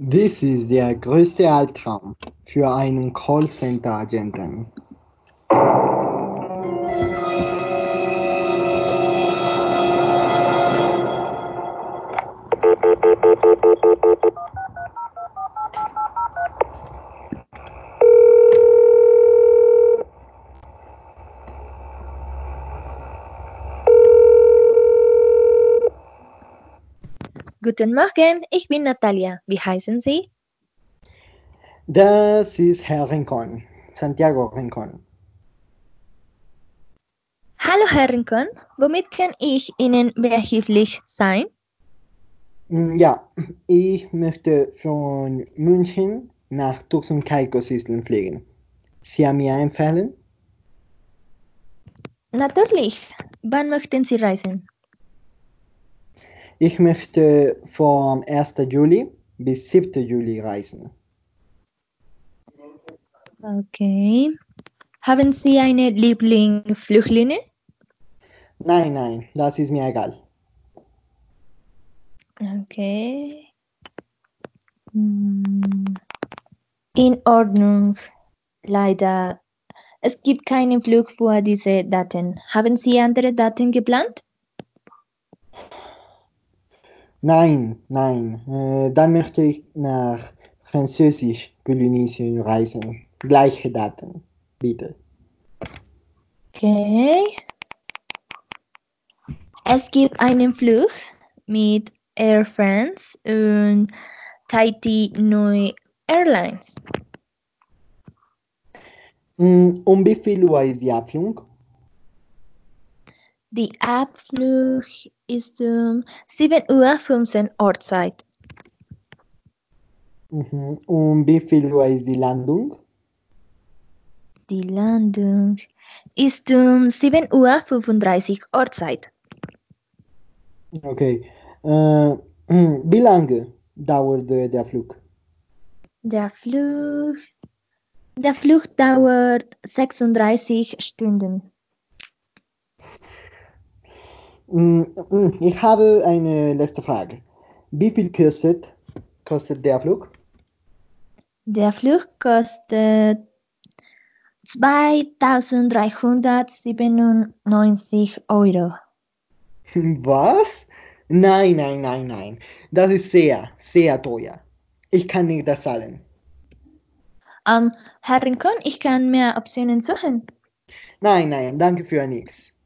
Dies ist der größte Albtraum für einen Callcenter-Agenten. Guten Morgen, ich bin Natalia. Wie heißen Sie? Das ist Herr Rincon, Santiago Rincon. Hallo Herr Rincon, womit kann ich Ihnen behilflich sein? Mm, Ja, ich möchte von München nach Turks und Caicos Inseln fliegen. Sie haben mir empfehlen? Natürlich. Wann möchten Sie reisen? Ich möchte vom 1. Juli bis 7. Juli reisen. Okay. Haben Sie eine Lieblingsfluglinie? Nein, nein, das ist mir egal. Okay. Hm. In Ordnung. Leider. Es gibt keinen Flug für diese Daten. Haben Sie andere Daten geplant? Nein, nein, äh, dann möchte ich nach Französisch-Polynesien reisen. Gleiche Daten, bitte. Okay. Es gibt einen Flug mit Air France und Tahiti Nui Airlines. Mm, Um wie viel Uhr ist die Abflug? Die Abflug ist um 7.15 Uhr Ortszeit. Mhm. Um wie viel Uhr ist die Landung? Die Landung ist um 7.35 Uhr Ortszeit. Okay. Äh, wie lange dauert der Flug? Der Flug, der Flug dauert 36 Stunden. Mm, mm, Ich habe eine letzte Frage. Wie viel kostet, kostet der Flug? Der Flug kostet 2.397 Euro. Was? Nein, nein, nein, nein. Das ist sehr, sehr teuer. Ich kann nicht das zahlen. Ähm, Herr Rincon, ich kann mehr Optionen suchen. Nein, nein, danke für nichts.